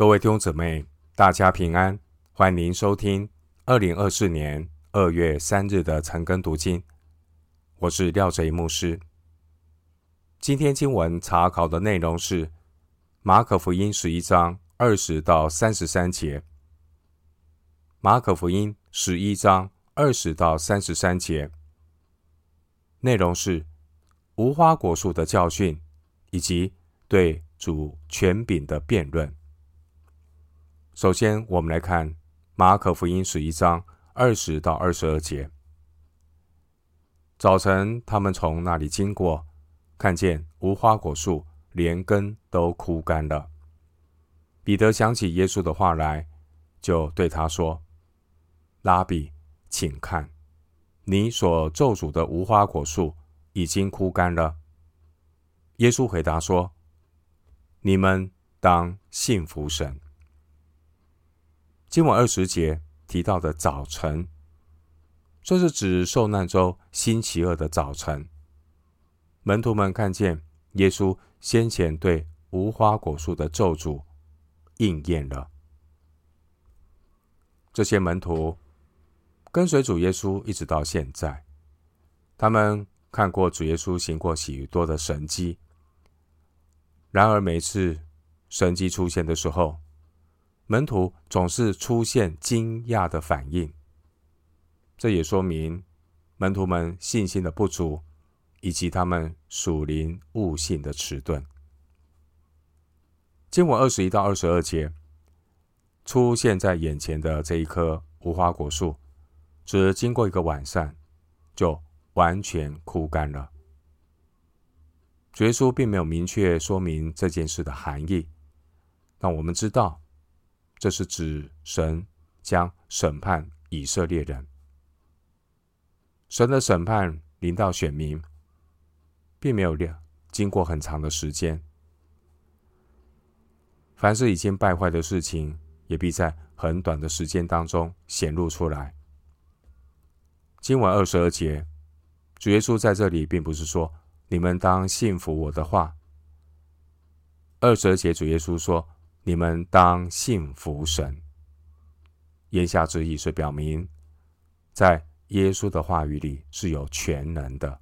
各位弟兄姊妹，大家平安，欢迎收听二零二四年二月三日的晨更读经。我是廖哲牧师。今天经文查考的内容是马可福音十一章二十到三十三节。马可福音十一章二十到三十三节，内容是无花果树的教训，以及对主权柄的辩论。首先，我们来看马可福音十一章二十到二十二节。早晨，他们从那里经过，看见无花果树连根都枯干了。彼得想起耶稣的话来，就对他说：“拉比，请看，你所咒诅的无花果树已经枯干了。”耶稣回答说：“你们当信服神。”经文二十节提到的早晨，这是指受难周星期二的早晨。门徒们看见耶稣先前对无花果树的咒诅应验了。这些门徒跟随主耶稣一直到现在，他们看过主耶稣行过许多的神迹。然而，每次神迹出现的时候，门徒总是出现惊讶的反应，这也说明门徒们信心的不足，以及他们属灵悟性的迟钝。经文二十一到二十二节出现在眼前的这一棵无花果树，只经过一个晚上，就完全枯干了。主耶稣并没有明确说明这件事的含义，但我们知道。这是指神将审判以色列人，神的审判临到选民，并没有经过很长的时间。凡是已经败坏的事情，也必在很短的时间当中显露出来。今晚二十二节，主耶稣在这里并不是说你们当信服我的话。二十二节，主耶稣说。你们当信服神。言下之意是表明，在耶稣的话语里是有全能的。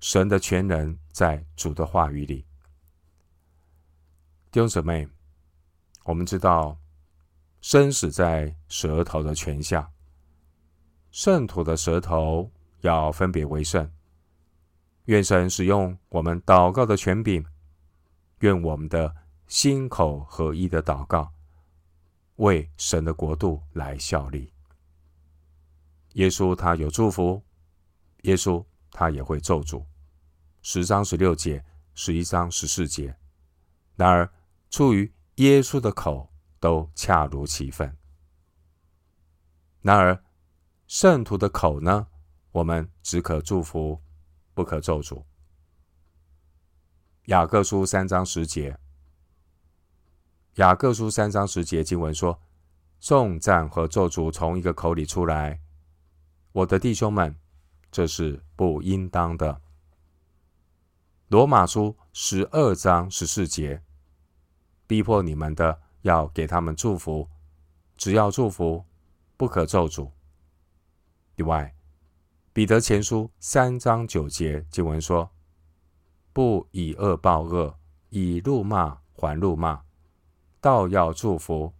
神的全能在主的话语里。弟兄姊妹，我们知道生死在舌头的权下，圣徒的舌头要分别为圣。愿神使用我们祷告的权柄，愿我们的。心口合一的祷告，为神的国度来效力。耶稣他有祝福，耶稣他也会咒诅。十章十六节，十一章十四节。然而出于耶稣的口都恰如其分。然而圣徒的口呢？我们只可祝福，不可咒诅。雅各书三章十节。雅各书三章十节经文说：“颂赞和咒诅从一个口里出来，我的弟兄们，这是不应当的。”罗马书十二章十四节：“逼迫你们的，要给他们祝福，只要祝福，不可咒诅。”另外，彼得前书三章九节经文说：“不以恶报恶，以怒骂还怒骂。”倒要祝福，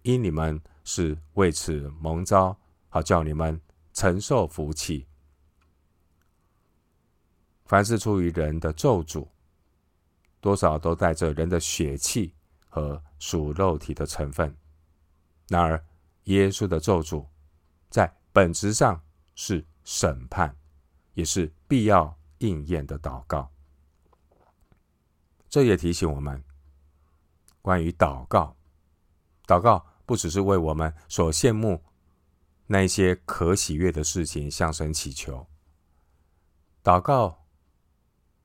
因你们是为此蒙召，好叫你们承受福气。凡是出于人的咒诅，多少都带着人的血气和属肉体的成分。然而，耶稣的咒诅在本质上是审判，也是必要应验的祷告。这也提醒我们。关于祷告，祷告不只是为我们所羡慕那些可喜悦的事情向神祈求，祷告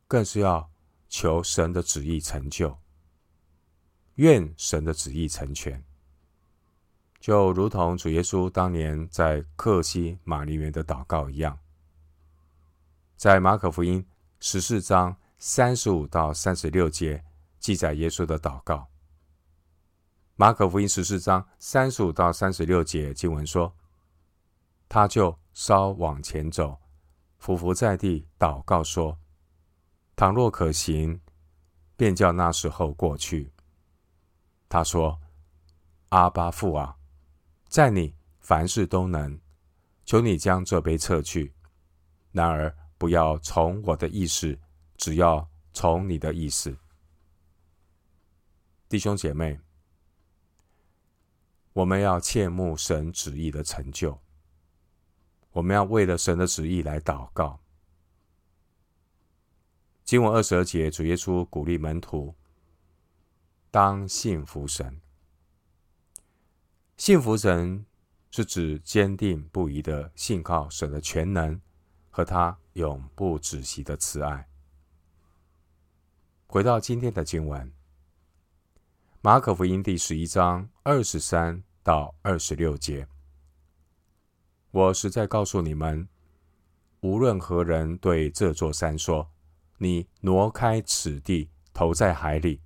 更是要求神的旨意成就，愿神的旨意成全，就如同主耶稣当年在客西马尼园的祷告一样，在马可福音十四章三十五到三十六节记载耶稣的祷告。马可福音十四章三十五到三十六节经文说，他就稍往前走，俯伏在地，祷告说：“倘若可行，便叫那时候过去。”他说：“阿爸父啊，在你凡事都能，求你将这杯撤去。然而不要从我的意思，只要从你的意思。”弟兄姐妹。我们要切慕神旨意的成就，我们要为了神的旨意来祷告。经文二十二节，主耶稣鼓励门徒当信服神。信服神是指坚定不移的信靠神的全能和他永不止息的慈爱。回到今天的经文，马可福音第十一章二十三。到二十六节，我实在告诉你们，无论何人对这座山说：“你挪开此地，投在海里。”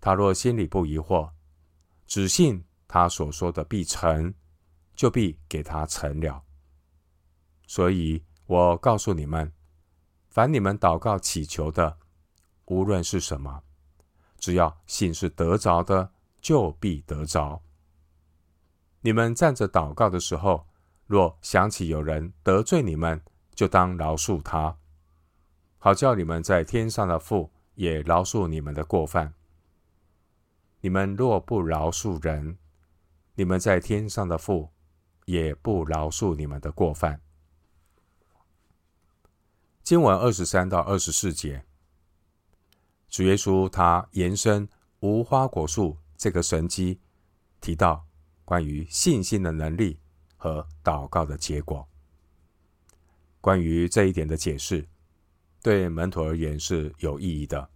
他若心里不疑惑，只信他所说的必成，就必给他成了。所以我告诉你们，凡你们祷告祈求的，无论是什么，只要信是得着的，就必得着。你们站着祷告的时候，若想起有人得罪你们，就当饶恕他，好叫你们在天上的父也饶恕你们的过犯。你们若不饶恕人，你们在天上的父也不饶恕你们的过犯。经文二十三到二十四节，主耶稣他延伸无花果树这个神迹，提到。关于信心的能力和祷告的结果，关于这一点的解释，对门徒而言是有意义的，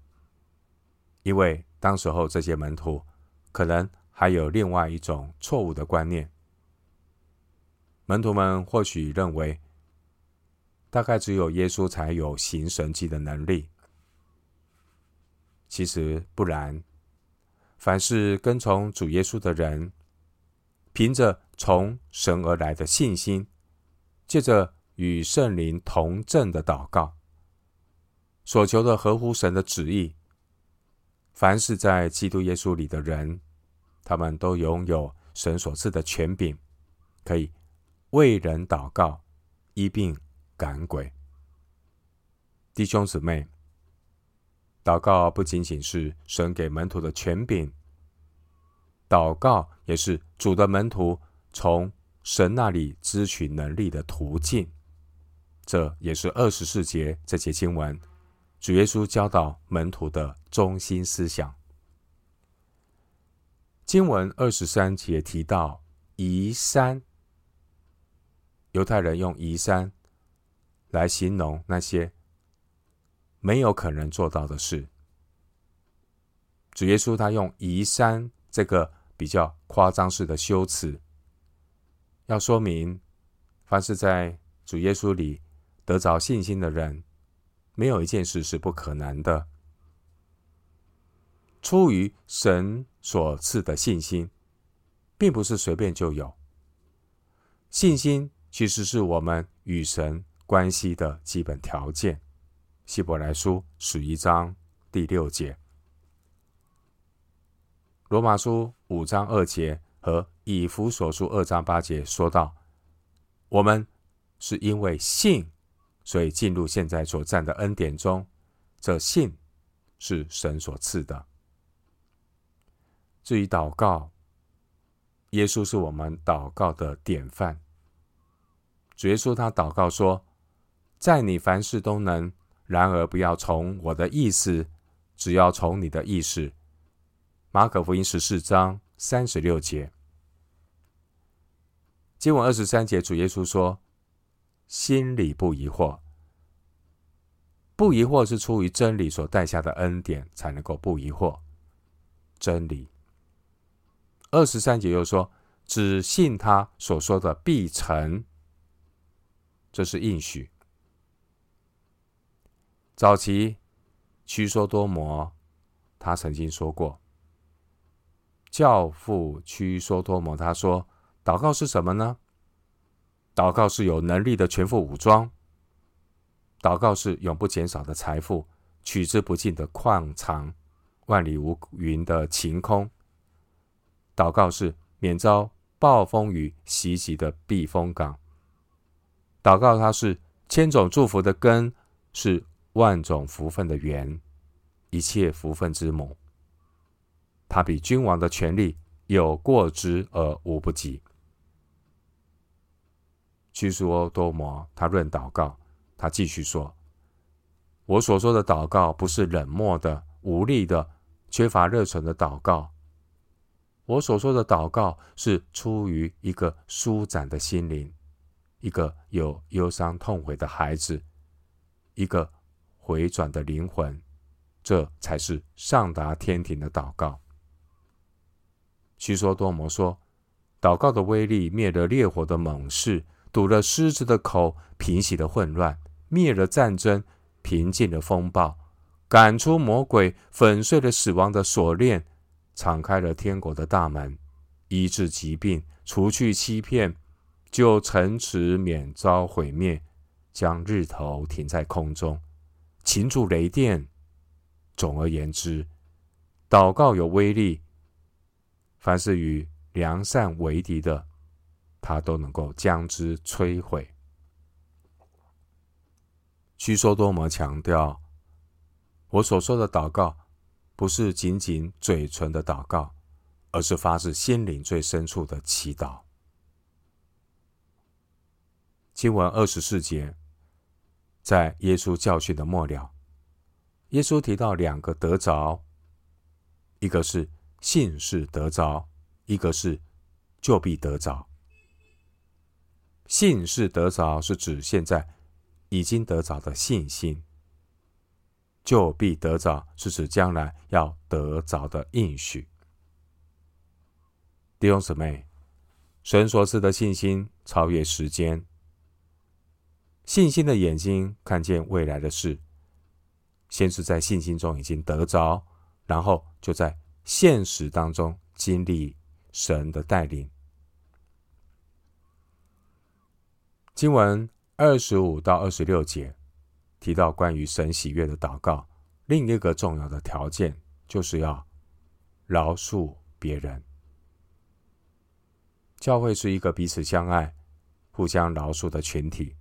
因为当时候这些门徒可能还有另外一种错误的观念。门徒们或许认为，大概只有耶稣才有行神迹的能力，其实不然，凡是跟从主耶稣的人。凭着从神而来的信心，借着与圣灵同证的祷告，所求的合乎神的旨意。凡是在基督耶稣里的人，他们都拥有神所赐的权柄，可以为人祷告、医病赶鬼。弟兄姊妹，祷告不仅仅是神给门徒的权柄。祷告也是主的门徒从神那里支取能力的途径，这也是二十四节这节经文主耶稣教导门徒的中心思想。经文二十三节提到移山，犹太人用移山来形容那些没有可能做到的事。主耶稣他用移山这个。比较夸张式的修辞，要说明，凡是在主耶稣里得着信心的人，没有一件事是不可能的。出于神所赐的信心，并不是随便就有。信心其实是我们与神关系的基本条件。希伯来书十一章第六节。罗马书五章二节和以弗所书二章八节说到，我们是因为信，所以进入现在所站的恩典中。这信是神所赐的。至于祷告，耶稣是我们祷告的典范。主耶稣他祷告说：“在你凡事都能，然而不要从我的意思，只要从你的意思。”马可福音十四章三十六节，经文二十三节，主耶稣说：“心里不疑惑，不疑惑是出于真理所带下的恩典，才能够不疑惑真理。”二十三节又说：“只信他所说的必成。”这是应许。早期，屈梭多摩他曾经说过。教父屈梭多摩他说：“祷告是什么呢？祷告是有能力的全副武装。祷告是永不减少的财富，取之不尽的矿藏，万里无云的晴空。祷告是免遭暴风雨袭击的避风港。祷告它是千种祝福的根，是万种福分的源，一切福分之母。”他比君王的权力有过之而无不及。据说多摩他论祷告，他继续说：“我所说的祷告，不是冷漠的、无力的、缺乏热忱的祷告。我所说的祷告，是出于一个舒展的心灵，一个有忧伤痛悔的孩子，一个回转的灵魂，这才是上达天庭的祷告。”屈梭多摩说：“祷告的威力灭了烈火的猛势，堵了狮子的口，平息了混乱，灭了战争，平静了风暴，赶出魔鬼，粉碎了死亡的锁链，敞开了天国的大门，医治疾病，除去欺骗，救城池免遭毁灭，将日头停在空中，擒住雷电。总而言之，祷告有威力。”凡是与良善为敌的，他都能够将之摧毁。屈说多摩强调，我所说的祷告，不是仅仅嘴唇的祷告，而是发自心灵最深处的祈祷。经文二十四节，在耶稣教训的末了，耶稣提到两个得着，一个是。信是得着，一个是就必得着。信是得着，是指现在已经得着的信心；就必得着，是指将来要得着的应许。弟兄姊妹，神所赐的信心超越时间，信心的眼睛看见未来的事，先是在信心中已经得着，然后就在。现实当中经历神的带领。经文二十五到二十六节提到关于神喜悦的祷告，另一个重要的条件就是要饶恕别人。教会是一个彼此相爱、互相饶恕的群体。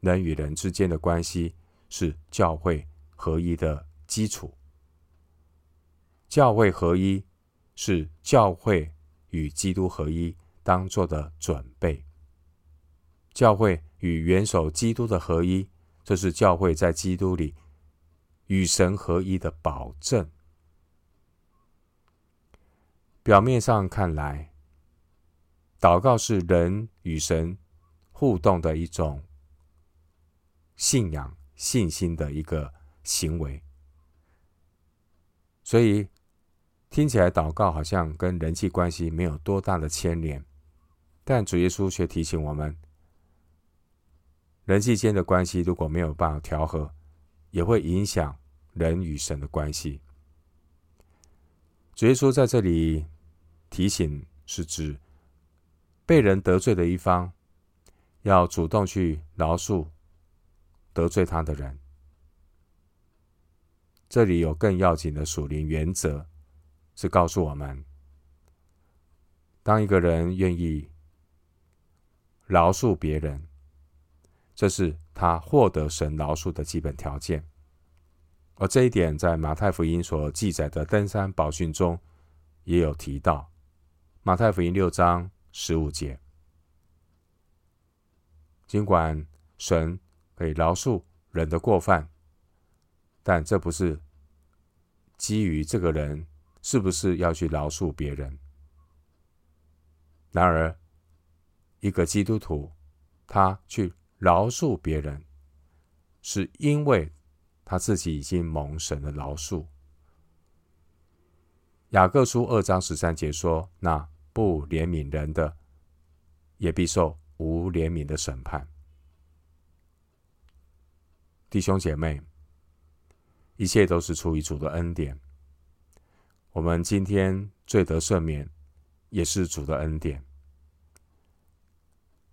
人与人之间的关系是教会合一的基础。教会合一是教会与基督合一当做的准备。教会与元首基督的合一，这是教会在基督里与神合一的保证。表面上看来，祷告是人与神互动的一种信仰、信心的一个行为，所以。听起来祷告好像跟人际关系没有多大的牵连，但主耶稣却提醒我们，人际间的关系如果没有办法调和，也会影响人与神的关系。主耶稣在这里提醒，是指被人得罪的一方，要主动去饶恕得罪他的人。这里有更要紧的属灵原则。是告诉我们，当一个人愿意饶恕别人，这是他获得神饶恕的基本条件。而这一点在马太福音所记载的登山宝训中也有提到。马太福音六章十五节，尽管神可以饶恕人的过犯，但这不是基于这个人。是不是要去饶恕别人？然而，一个基督徒，他去饶恕别人，是因为他自己已经蒙神的饶恕。雅各书二章十三节说：“那不怜悯人的，也必受无怜悯的审判。”弟兄姐妹，一切都是出于主的恩典。我们今天罪得赦免，也是主的恩典。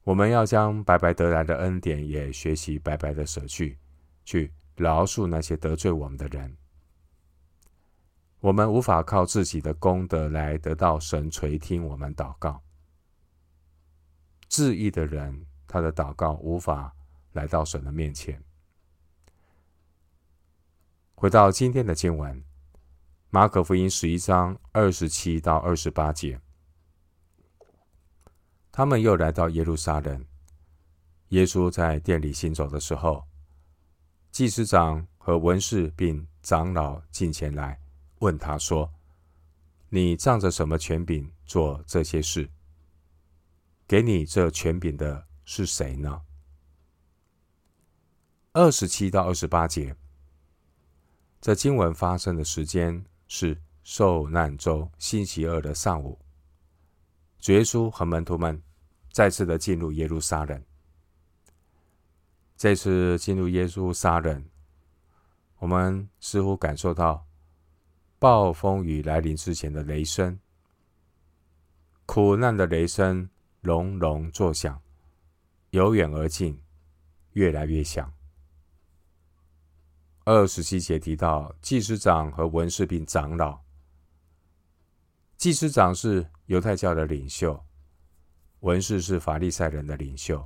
我们要将白白得来的恩典，也学习白白的舍去，去饶恕那些得罪我们的人。我们无法靠自己的功德来得到神垂听我们祷告。自义的人，他的祷告无法来到神的面前。回到今天的经文，马可福音十一章二十七到二十八节，他们又来到耶路撒冷。耶稣在店里行走的时候，祭司长和文士并长老进前来，问他说：“你仗着什么权柄做这些事？给你这权柄的是谁呢？”二十七到二十八节。这经文发生的时间是受难周星期二的上午。主耶稣和门徒们再次的进入耶路撒冷。这次进入耶路撒冷，我们似乎感受到暴风雨来临之前的雷声，苦难的雷声隆隆作响，由远而近，越来越响。二十七节提到祭司长和文士并长老。祭司长是犹太教的领袖，文士是法利赛人的领袖，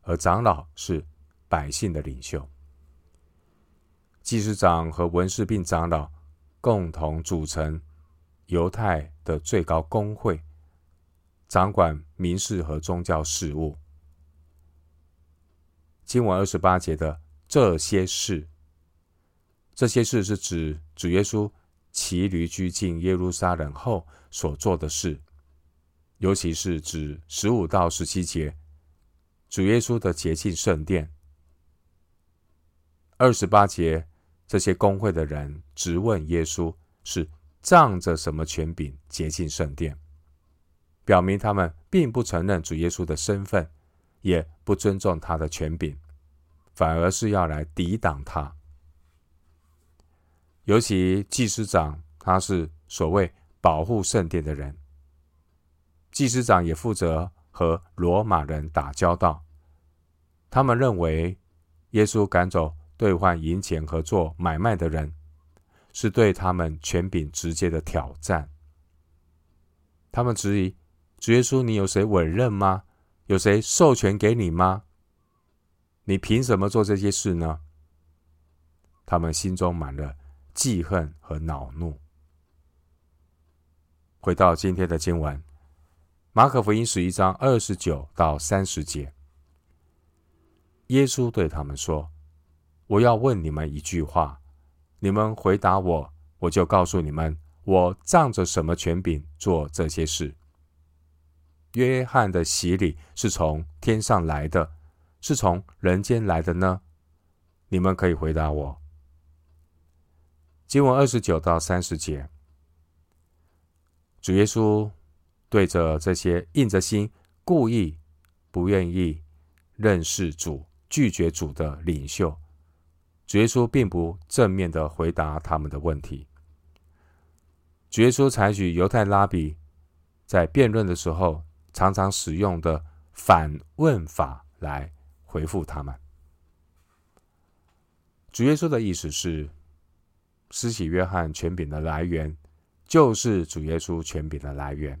而长老是百姓的领袖。祭司长和文士并长老共同组成犹太的最高公会，掌管民事和宗教事务。经文二十八节的这些事。这些事是指主耶稣骑驴駒进耶路撒冷后所做的事，尤其是指十五到十七节，主耶稣的洁净圣殿。二十八节，这些公会的人直问耶稣是仗着什么权柄洁净圣殿，表明他们并不承认主耶稣的身份，也不尊重他的权柄，反而是要来抵挡他。尤其祭司长，他是所谓保护圣殿的人。祭司长也负责和罗马人打交道。他们认为，耶稣赶走兑换银钱和做买卖的人，是对他们权柄直接的挑战。他们质疑主耶稣：“你有谁委任吗？有谁授权给你吗？你凭什么做这些事呢？”他们心中满了。记恨和恼怒。回到今天的经文，马可福音十一章二十九到三十节，耶稣对他们说：“我要问你们一句话，你们回答我，我就告诉你们，我仗着什么权柄做这些事。约翰的洗礼是从天上来的，是从人间来的呢？你们可以回答我。”经文二十九到三十节，主耶稣对着这些硬着心、故意不愿意认识主、拒绝主的领袖，主耶稣并不正面的回答他们的问题。主耶稣采取犹太拉比在辩论的时候常常使用的反问法来回复他们。主耶稣的意思是。施洗约翰权柄的来源，就是主耶稣权柄的来源。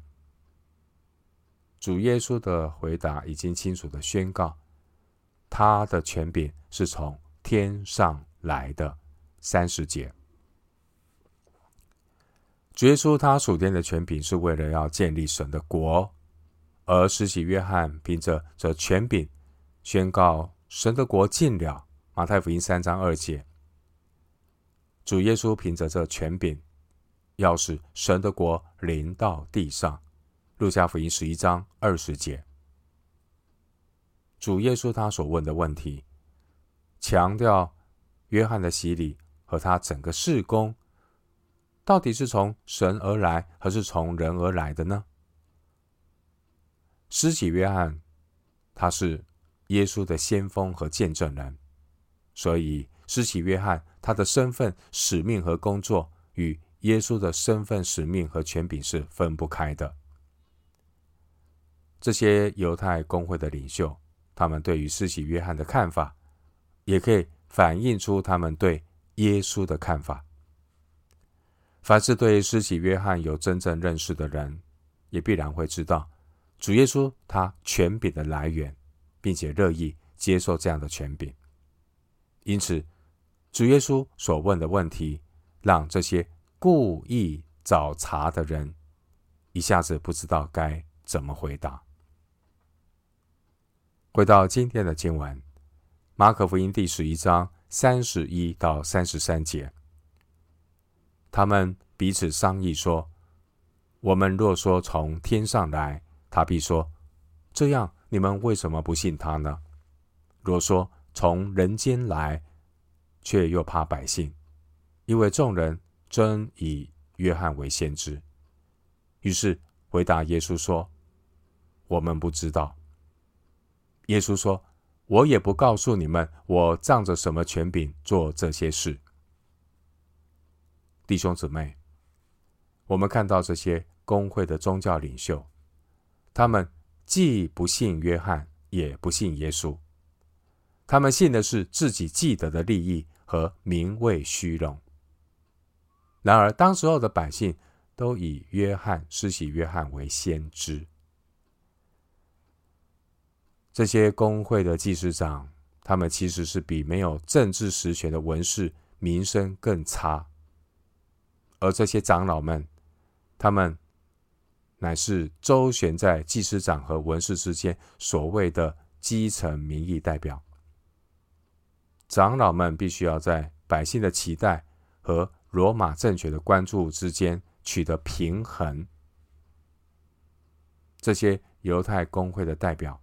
主耶稣的回答已经清楚的宣告，他的权柄是从天上来的。三十节，主耶稣他属天的权柄是为了要建立神的国，而施洗约翰凭着这权柄宣告神的国近了。马太福音三章二节。主耶稣凭着这权柄，要使神的国临到地上。路加福音十一章二十节，主耶稣他所问的问题，强调约翰的洗礼和他整个事工，到底是从神而来，还是从人而来的呢？施洗约翰，他是耶稣的先锋和见证人，所以。施洗约翰，他的身份、使命和工作与耶稣的身份、使命和权柄是分不开的。这些犹太公会的领袖，他们对于施洗约翰的看法，也可以反映出他们对耶稣的看法。凡是对施洗约翰有真正认识的人，也必然会知道主耶稣他权柄的来源，并且乐意接受这样的权柄。因此，主耶稣所问的问题，让这些故意找茬的人一下子不知道该怎么回答。回到今天的经文，《马可福音》第十一章三十一到三十三节。他们彼此商议说：“我们若说从天上来，他必说：这样你们为什么不信他呢？若说从人间来，却又怕百姓，因为众人真以约翰为先知。于是回答耶稣说：我们不知道。耶稣说：我也不告诉你们，我仗着什么权柄做这些事。”弟兄姊妹，我们看到这些公会的宗教领袖，他们既不信约翰，也不信耶稣。他们信的是自己既得的利益和名位虚荣。然而，当时候的百姓都以约翰施洗约翰为先知。这些工会的祭司长，他们其实是比没有政治实权的文士名声更差。而这些长老们，他们乃是周旋在祭司长和文士之间所谓的基层民意代表。长老们必须要在百姓的期待和罗马政权的关注之间取得平衡。这些犹太公会的代表，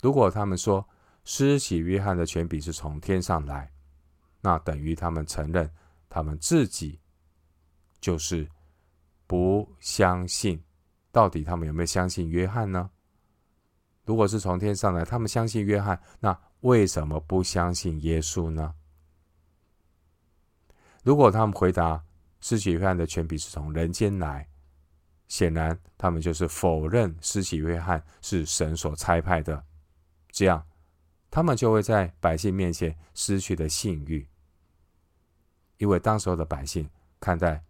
如果他们说施洗约翰的权柄是从天上来，那等于他们承认他们自己。就是不相信，到底他们有没有相信约翰呢？如果是从天上来，他们相信约翰，那为什么不相信耶稣呢？如果他们回答施洗约翰的权柄是从人间来，显然他们就是否认施洗约翰是神所差派的，这样他们就会在百姓面前失去了信誉，因为当时候的百姓看待。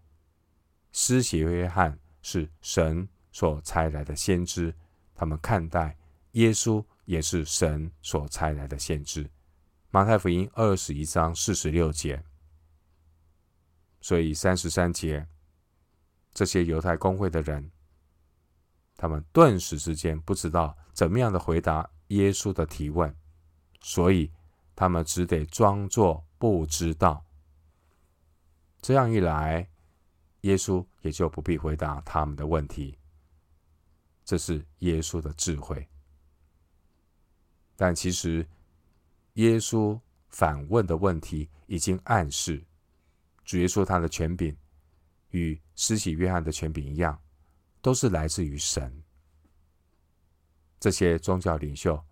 施洗约翰是神所差来的先知，他们看待耶稣也是神所差来的先知。马太福音二十一章四十六节，所以三十三节，这些犹太公会的人，他们顿时之间不知道怎么样的回答耶稣的提问，所以他们只得装作不知道。这样一来，耶稣也就不必回答他们的问题，这是耶稣的智慧。但其实，耶稣反问的问题已经暗示，主耶稣他的权柄与施洗约翰的权柄一样，都是来自于神。这些宗教领袖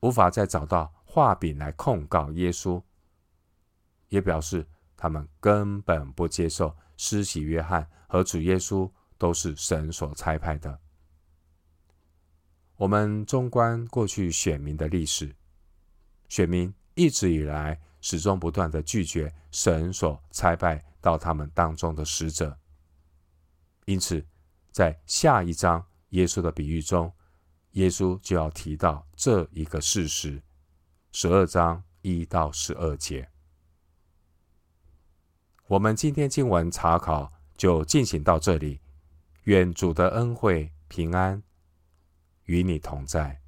无法再找到画柄来控告耶稣，也表示他们根本不接受。施洗约翰和主耶稣都是神所差派的。我们纵观过去选民的历史，选民一直以来始终不断的拒绝神所差派到他们当中的使者。因此，在下一章耶稣的比喻中，耶稣就要提到这一个事实。十二章一到十二节。我们今天经文查考就进行到这里，愿主的恩惠平安与你同在。